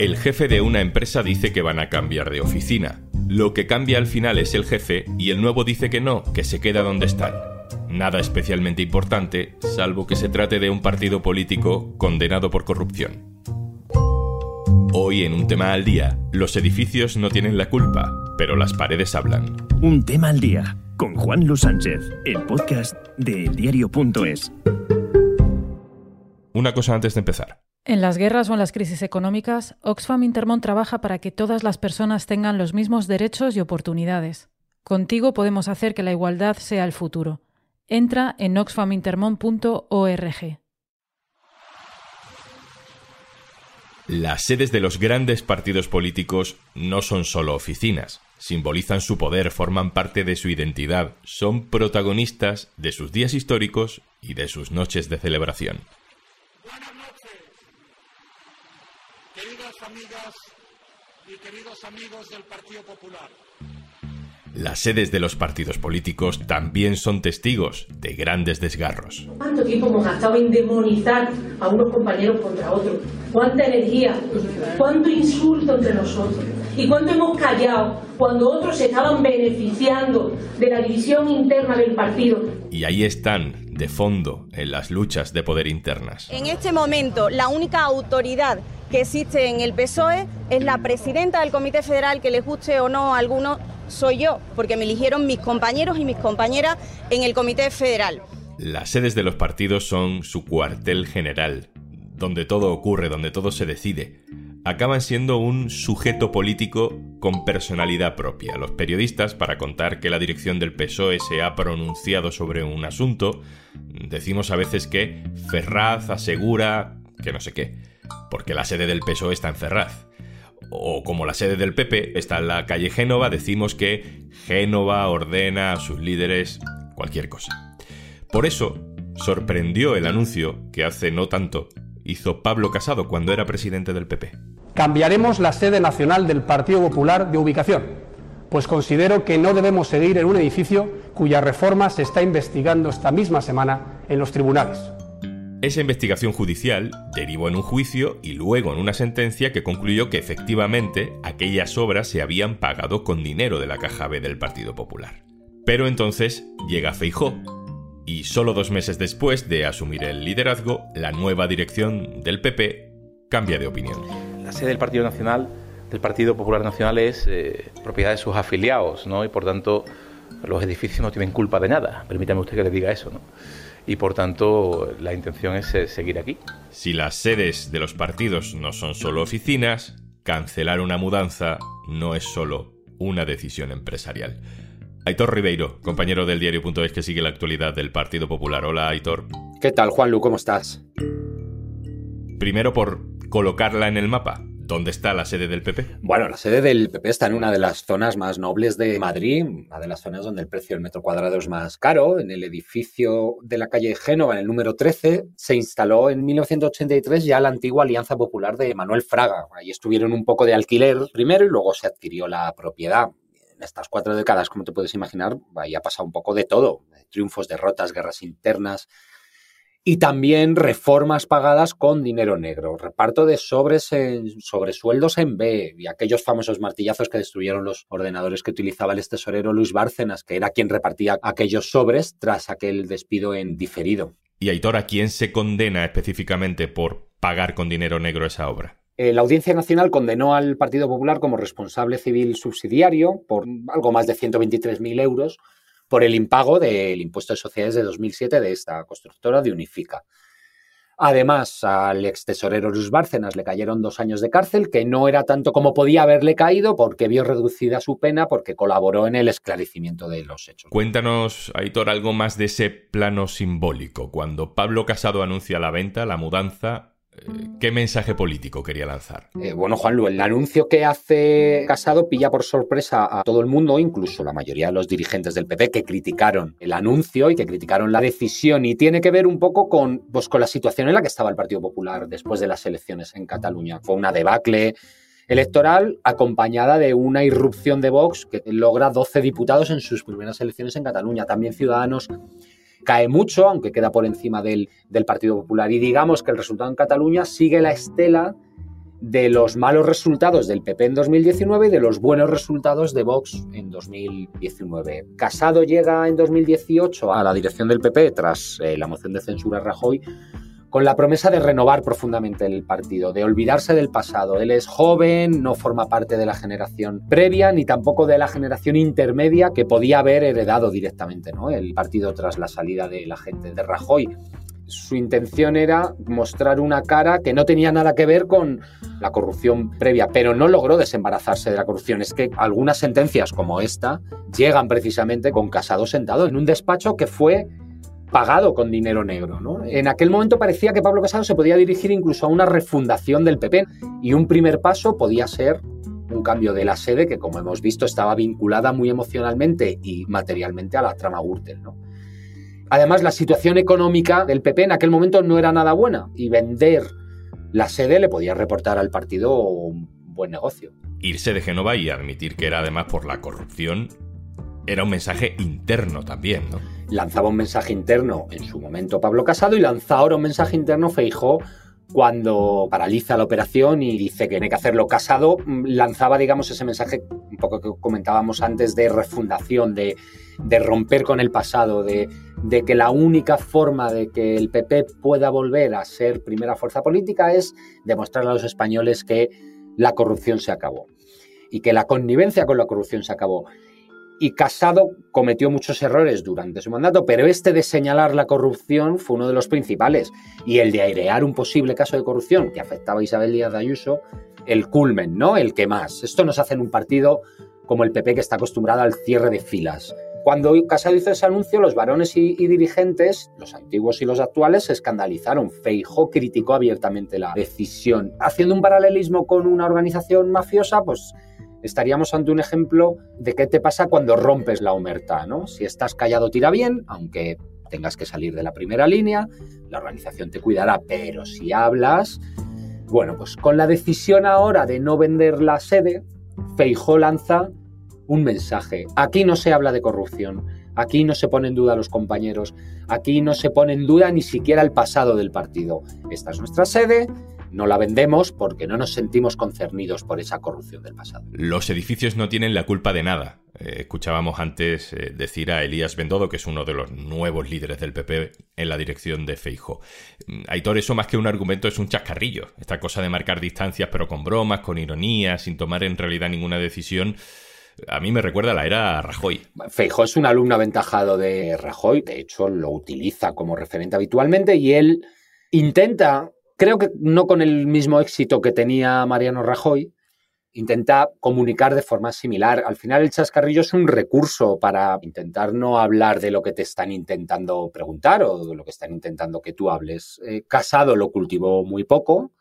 El jefe de una empresa dice que van a cambiar de oficina. Lo que cambia al final es el jefe y el nuevo dice que no, que se queda donde están. Nada especialmente importante, salvo que se trate de un partido político condenado por corrupción. Hoy en un tema al día, los edificios no tienen la culpa, pero las paredes hablan. Un tema al día, con Juan Luis Sánchez, el podcast de eldiario.es. Una cosa antes de empezar. En las guerras o en las crisis económicas, Oxfam Intermont trabaja para que todas las personas tengan los mismos derechos y oportunidades. Contigo podemos hacer que la igualdad sea el futuro. Entra en oxfamintermont.org. Las sedes de los grandes partidos políticos no son solo oficinas, simbolizan su poder, forman parte de su identidad, son protagonistas de sus días históricos y de sus noches de celebración. Queridas amigas y queridos amigos del Partido Popular. Las sedes de los partidos políticos también son testigos de grandes desgarros. ¿Cuánto tiempo hemos gastado en demonizar a unos compañeros contra otros? ¿Cuánta energía? ¿Cuánto insulto entre nosotros? ¿Y cuánto hemos callado cuando otros se estaban beneficiando de la división interna del partido? Y ahí están, de fondo, en las luchas de poder internas. En este momento, la única autoridad que existe en el PSOE es la presidenta del Comité Federal, que les guste o no a algunos, soy yo, porque me eligieron mis compañeros y mis compañeras en el Comité Federal. Las sedes de los partidos son su cuartel general, donde todo ocurre, donde todo se decide. Acaban siendo un sujeto político con personalidad propia. Los periodistas, para contar que la dirección del PSOE se ha pronunciado sobre un asunto, decimos a veces que Ferraz asegura que no sé qué, porque la sede del PSOE está en Ferraz o como la sede del PP está en la calle Génova, decimos que Génova ordena a sus líderes cualquier cosa. Por eso, sorprendió el anuncio que hace no tanto hizo Pablo Casado cuando era presidente del PP. Cambiaremos la sede nacional del Partido Popular de ubicación, pues considero que no debemos seguir en un edificio cuya reforma se está investigando esta misma semana en los tribunales. Esa investigación judicial derivó en un juicio y luego en una sentencia que concluyó que efectivamente aquellas obras se habían pagado con dinero de la caja B del Partido Popular. Pero entonces llega Feijó y solo dos meses después de asumir el liderazgo, la nueva dirección del PP cambia de opinión. La sede del Partido Nacional, del Partido Popular Nacional, es eh, propiedad de sus afiliados, ¿no? Y por tanto, los edificios no tienen culpa de nada. Permítame usted que le diga eso, ¿no? y por tanto la intención es eh, seguir aquí. Si las sedes de los partidos no son solo oficinas, cancelar una mudanza no es solo una decisión empresarial. Aitor Ribeiro, compañero del diario.es que sigue la actualidad del Partido Popular. Hola, Aitor. ¿Qué tal, Juanlu? ¿Cómo estás? Primero por colocarla en el mapa. ¿Dónde está la sede del PP? Bueno, la sede del PP está en una de las zonas más nobles de Madrid, una de las zonas donde el precio del metro cuadrado es más caro. En el edificio de la calle Génova, en el número 13, se instaló en 1983 ya la antigua Alianza Popular de Manuel Fraga. Ahí estuvieron un poco de alquiler primero y luego se adquirió la propiedad. En estas cuatro décadas, como te puedes imaginar, ahí ha pasado un poco de todo. Triunfos, derrotas, guerras internas, y también reformas pagadas con dinero negro, reparto de sobres en, sobresueldos en B y aquellos famosos martillazos que destruyeron los ordenadores que utilizaba el ex tesorero Luis Bárcenas, que era quien repartía aquellos sobres tras aquel despido en diferido. Y Aitor, ¿a quién se condena específicamente por pagar con dinero negro esa obra? Eh, la Audiencia Nacional condenó al Partido Popular como responsable civil subsidiario por algo más de 123.000 euros por el impago del impuesto de sociedades de 2007 de esta constructora de Unifica. Además, al ex tesorero Luis Bárcenas le cayeron dos años de cárcel, que no era tanto como podía haberle caído porque vio reducida su pena porque colaboró en el esclarecimiento de los hechos. Cuéntanos, Aitor, algo más de ese plano simbólico. Cuando Pablo Casado anuncia la venta, la mudanza, ¿Qué mensaje político quería lanzar? Eh, bueno, Juanlu, el anuncio que hace Casado pilla por sorpresa a todo el mundo, incluso la mayoría de los dirigentes del PP que criticaron el anuncio y que criticaron la decisión y tiene que ver un poco con, pues, con la situación en la que estaba el Partido Popular después de las elecciones en Cataluña. Fue una debacle electoral acompañada de una irrupción de Vox que logra 12 diputados en sus primeras elecciones en Cataluña. También Ciudadanos cae mucho, aunque queda por encima del, Partido Popular. Y digamos que el resultado en Cataluña sigue la estela de los malos resultados del PP en 2019 y de los buenos resultados de Vox en 2019. Casado llega en 2018 a la dirección del PP tras eh, la moción de censura Rajoy con la promesa de renovar profundamente el partido, de olvidarse del pasado. Él es joven, no forma parte de la generación previa ni tampoco de la generación intermedia que podía haber heredado directamente ¿no? el partido tras la salida de la gente de Rajoy su intención era mostrar una cara que no tenía nada que ver con la corrupción previa, pero no logró desembarazarse de la corrupción. Es que algunas sentencias como esta llegan precisamente con Casado sentado en un despacho que fue pagado con dinero negro. ¿no? En aquel momento parecía que Pablo Casado se podía dirigir incluso a una refundación del PP y un primer paso podía ser un cambio de la sede que, como hemos visto, estaba vinculada muy emocionalmente y materialmente a la trama Gürtel. Además, la situación económica del PP en aquel momento no era nada buena y vender la sede le podía reportar al partido un buen negocio. Irse de Génova y admitir que era además por la corrupción era un mensaje interno también, ¿no? Lanzaba un mensaje interno en su momento Pablo Casado y lanza ahora un mensaje interno Feijó cuando paraliza la operación y dice que tiene que hacerlo. Casado, mm, lanzaba, digamos, ese mensaje un poco que comentábamos antes de refundación, de, romper con el pasado, de, de, que la única forma de que el PP pueda volver a ser primera fuerza política es demostrarle a los españoles que la corrupción se acabó y que la connivencia con la corrupción se acabó y Casado cometió muchos errores durante su mandato, pero este de señalar la corrupción fue uno de los principales. Y el de airear un posible caso de corrupción que afectaba a Isabel Díaz de Ayuso, el culmen, ¿no? El que más. Esto nos hace en un partido como el PP que está acostumbrado al cierre de filas. Cuando Casado hizo ese anuncio, los varones y, y, dirigentes, los antiguos y los actuales, se escandalizaron. Feijó criticó abiertamente la decisión. Haciendo un paralelismo con una organización mafiosa, pues estaríamos ante un ejemplo de qué te pasa cuando rompes la omerta, ¿no? Si estás callado tira bien, aunque tengas que salir de la primera línea, la organización te cuidará, pero si hablas, bueno, pues con la decisión ahora de no vender la sede, Feijó lanza un mensaje. Aquí no se habla de corrupción, aquí no se pone en duda los compañeros, aquí no se pone en duda ni siquiera el pasado del partido. Esta es nuestra sede, no la vendemos porque no nos sentimos concernidos por esa corrupción del pasado. Los edificios no tienen la culpa de nada. Eh, escuchábamos antes eh, decir a Elías Bendodo, que es uno de los nuevos líderes del PP en la dirección de Feijo. Mm, Aitor, eso más que un argumento es un chascarrillo. Esta cosa de marcar distancias pero con bromas, con ironía, sin tomar en realidad ninguna decisión. A mí me recuerda a la era Rajoy. Feijo es un alumno aventajado de Rajoy, de hecho lo utiliza como referente habitualmente y él intenta Creo que no con el mismo éxito que tenía Mariano Rajoy, intenta comunicar de forma similar. Al final el chascarrillo es un recurso para intentar no hablar de lo que te están intentando preguntar o de lo que están intentando que tú hables. Eh, Casado lo cultivó muy poco,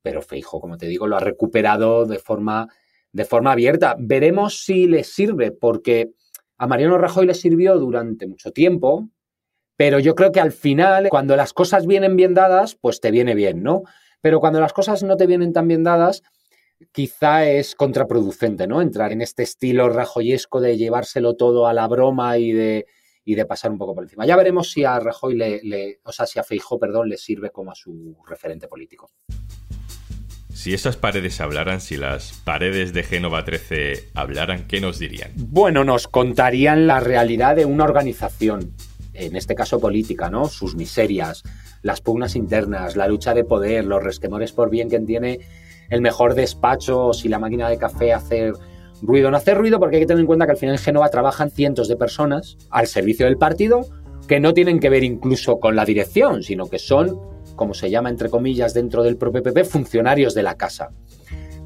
pero Feijo, como te digo, lo ha recuperado de forma, de forma abierta. Veremos si le sirve, porque a Mariano Rajoy le sirvió durante mucho tiempo, pero yo creo que al final, cuando las cosas vienen bien dadas, pues te viene bien, ¿no? Pero cuando las cosas no te vienen tan bien dadas, quizá es contraproducente, ¿no? Entrar en este estilo rajoyesco de llevárselo todo a la broma y de, y de pasar un poco por encima. Ya veremos si a Rajoy le, o sea, si a Feijó, perdón, le sirve como a su referente político. Si esas paredes hablaran, si las paredes de Génova 13 hablaran, ¿qué nos dirían? Bueno, nos contarían la realidad de una organización en este caso política, ¿no? Sus miserias, las pugnas internas, la lucha de poder, los resquemores por bien que tiene el mejor despacho, si la máquina de café hace ruido. No hace ruido porque hay que tener en cuenta que al final en Génova trabajan cientos de personas al servicio del partido que no tienen que ver incluso con la dirección, sino que son, como se llama entre comillas dentro del propio PP, funcionarios de la casa.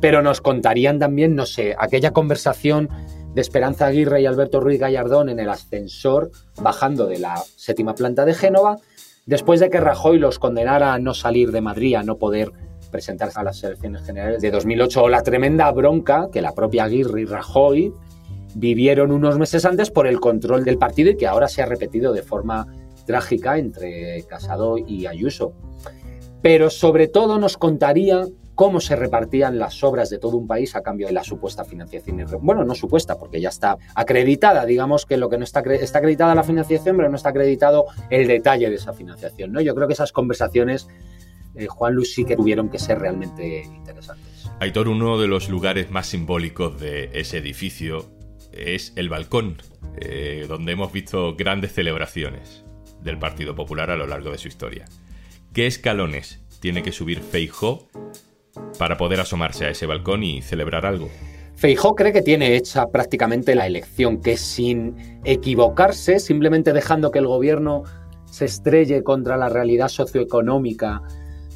Pero nos contarían también, no sé, aquella conversación de Esperanza Aguirre y Alberto Ruiz Gallardón en el ascensor bajando de la séptima planta de Génova, después de que Rajoy los condenara a no salir de Madrid, a no poder presentarse a las elecciones generales de 2008, o la tremenda bronca que la propia Aguirre y Rajoy vivieron unos meses antes por el control del partido y que ahora se ha repetido de forma trágica entre Casado y Ayuso. Pero sobre todo nos contaría cómo se repartían las obras de todo un país a cambio de la supuesta financiación. Bueno, no supuesta, porque ya está acreditada, digamos que lo que no está, está acreditada la financiación, pero no está acreditado el detalle de esa financiación. ¿no? Yo creo que esas conversaciones, eh, Juan Luis, sí que tuvieron que ser realmente interesantes. Aitor, uno de los lugares más simbólicos de ese edificio es el balcón, eh, donde hemos visto grandes celebraciones del Partido Popular a lo largo de su historia. ¿Qué escalones tiene que subir Feijó para poder asomarse a ese balcón y celebrar algo? Feijó cree que tiene hecha prácticamente la elección, que sin equivocarse, simplemente dejando que el gobierno se estrelle contra la realidad socioeconómica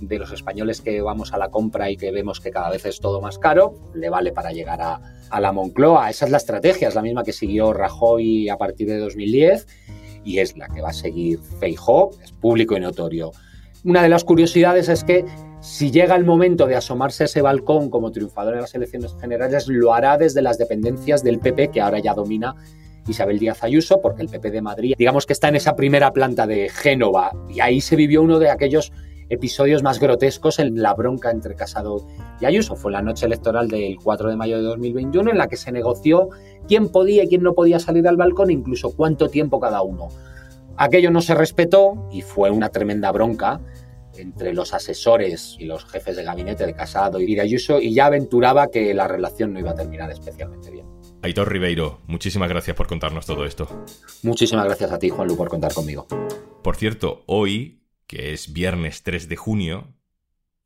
de los españoles que vamos a la compra y que vemos que cada vez es todo más caro, le vale para llegar a, la Moncloa. Esa es la estrategia, es la misma que siguió Rajoy a partir de 2010 y es la que va a seguir Feijó, es público y notorio. Una de las curiosidades es que si llega el momento de asomarse a ese balcón como triunfador en las elecciones generales, lo hará desde las dependencias del PP, que ahora ya domina Isabel Díaz Ayuso, porque el PP de Madrid, digamos que está en esa primera planta de Génova, y ahí se vivió uno de aquellos episodios más grotescos en la bronca entre Casado y Ayuso. Fue la noche electoral del 4 de mayo de 2021 en la que se negoció quién podía y quién no podía salir al balcón, incluso cuánto tiempo cada uno. Aquello no se respetó y fue una tremenda bronca entre los asesores y los jefes de gabinete de Casado y de Ayuso y ya aventuraba que la relación no iba a terminar especialmente bien. Aitor Ribeiro, muchísimas gracias por contarnos todo esto. Muchísimas gracias a ti, Juanlu, por contar conmigo. Por cierto, hoy, que es viernes 3 de junio,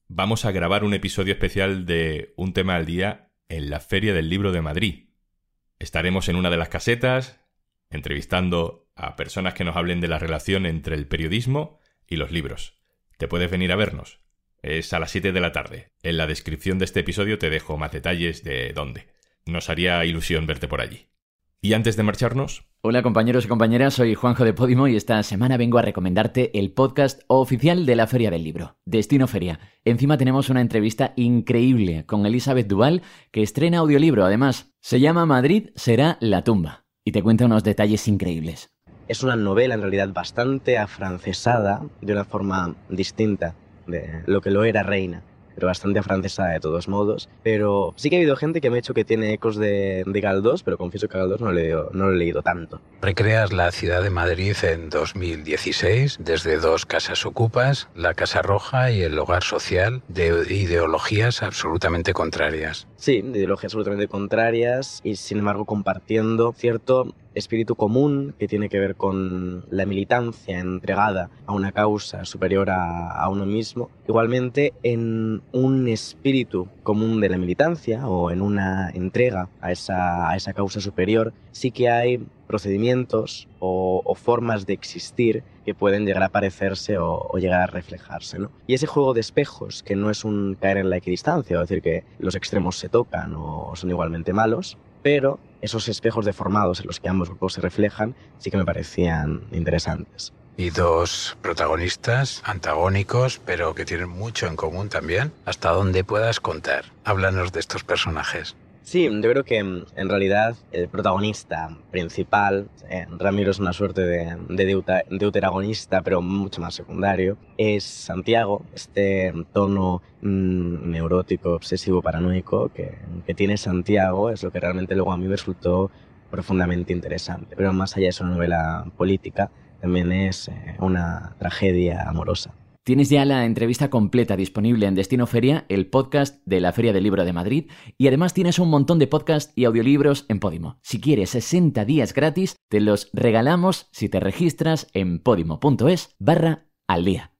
vamos a grabar un episodio especial de Un tema al día en la Feria del Libro de Madrid. Estaremos en una de las casetas, entrevistando a personas que nos hablen de la relación entre el periodismo y los libros. Te puedes venir a vernos. Es a las 7 de la tarde. En la descripción de este episodio te dejo más detalles de dónde. Nos haría ilusión verte por allí. Y antes de marcharnos... Hola compañeros y compañeras, soy Juanjo de Podimo y esta semana vengo a recomendarte el podcast oficial de la Feria del Libro, Destino Feria. Encima tenemos una entrevista increíble con Elizabeth Duval, que estrena audiolibro además. Se llama Madrid será la tumba y te cuenta unos detalles increíbles. Es una novela en realidad bastante afrancesada de una forma distinta de lo que lo era Reina pero bastante afrancesada de todos modos. Pero sí que ha habido gente que me ha dicho que tiene ecos de, de Galdós, pero confieso que Galdós no, le, no lo he leído tanto. Recreas la ciudad de Madrid en 2016 desde dos casas ocupas, la Casa Roja y el Hogar Social, de ideologías absolutamente contrarias. Sí, de ideologías absolutamente contrarias y sin embargo compartiendo cierto espíritu común que tiene que ver con la militancia entregada a una causa superior a, uno mismo. Igualmente, en un espíritu común de la militancia o en una entrega a esa, a esa causa superior, sí que hay procedimientos o, o, formas de existir que pueden llegar a parecerse o, o llegar a reflejarse. ¿no? Y ese juego de espejos, que no es un caer en la equidistancia, es decir, que los extremos se tocan o son igualmente malos, pero esos espejos deformados en los que ambos grupos se reflejan sí que me parecían interesantes. Y dos protagonistas antagónicos, pero que tienen mucho en común también. ¿Hasta dónde puedas contar? Háblanos de estos personajes. Sí, yo creo que en realidad el protagonista principal, eh, Ramiro es una suerte de, de deuteragonista, pero mucho más secundario, es Santiago, este tono mmm, neurótico, obsesivo, paranoico que, tiene Santiago es lo que realmente luego a mí me resultó profundamente interesante. Pero más allá de una novela política, también es eh, una tragedia amorosa. Tienes ya la entrevista completa disponible en Destino Feria, el podcast de la Feria del Libro de Madrid, y además tienes un montón de podcasts y audiolibros en Podimo. Si quieres 60 días gratis, te los regalamos si te registras en podimo.es barra al día.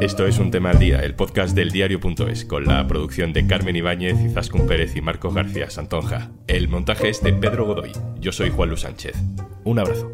Esto es un tema al día, el podcast del diario.es, con la producción de Carmen Ibáñez, Izaskun Pérez y Marcos García Santonja. El montaje es de Pedro Godoy. Yo soy Juan Luis Sánchez. Un abrazo.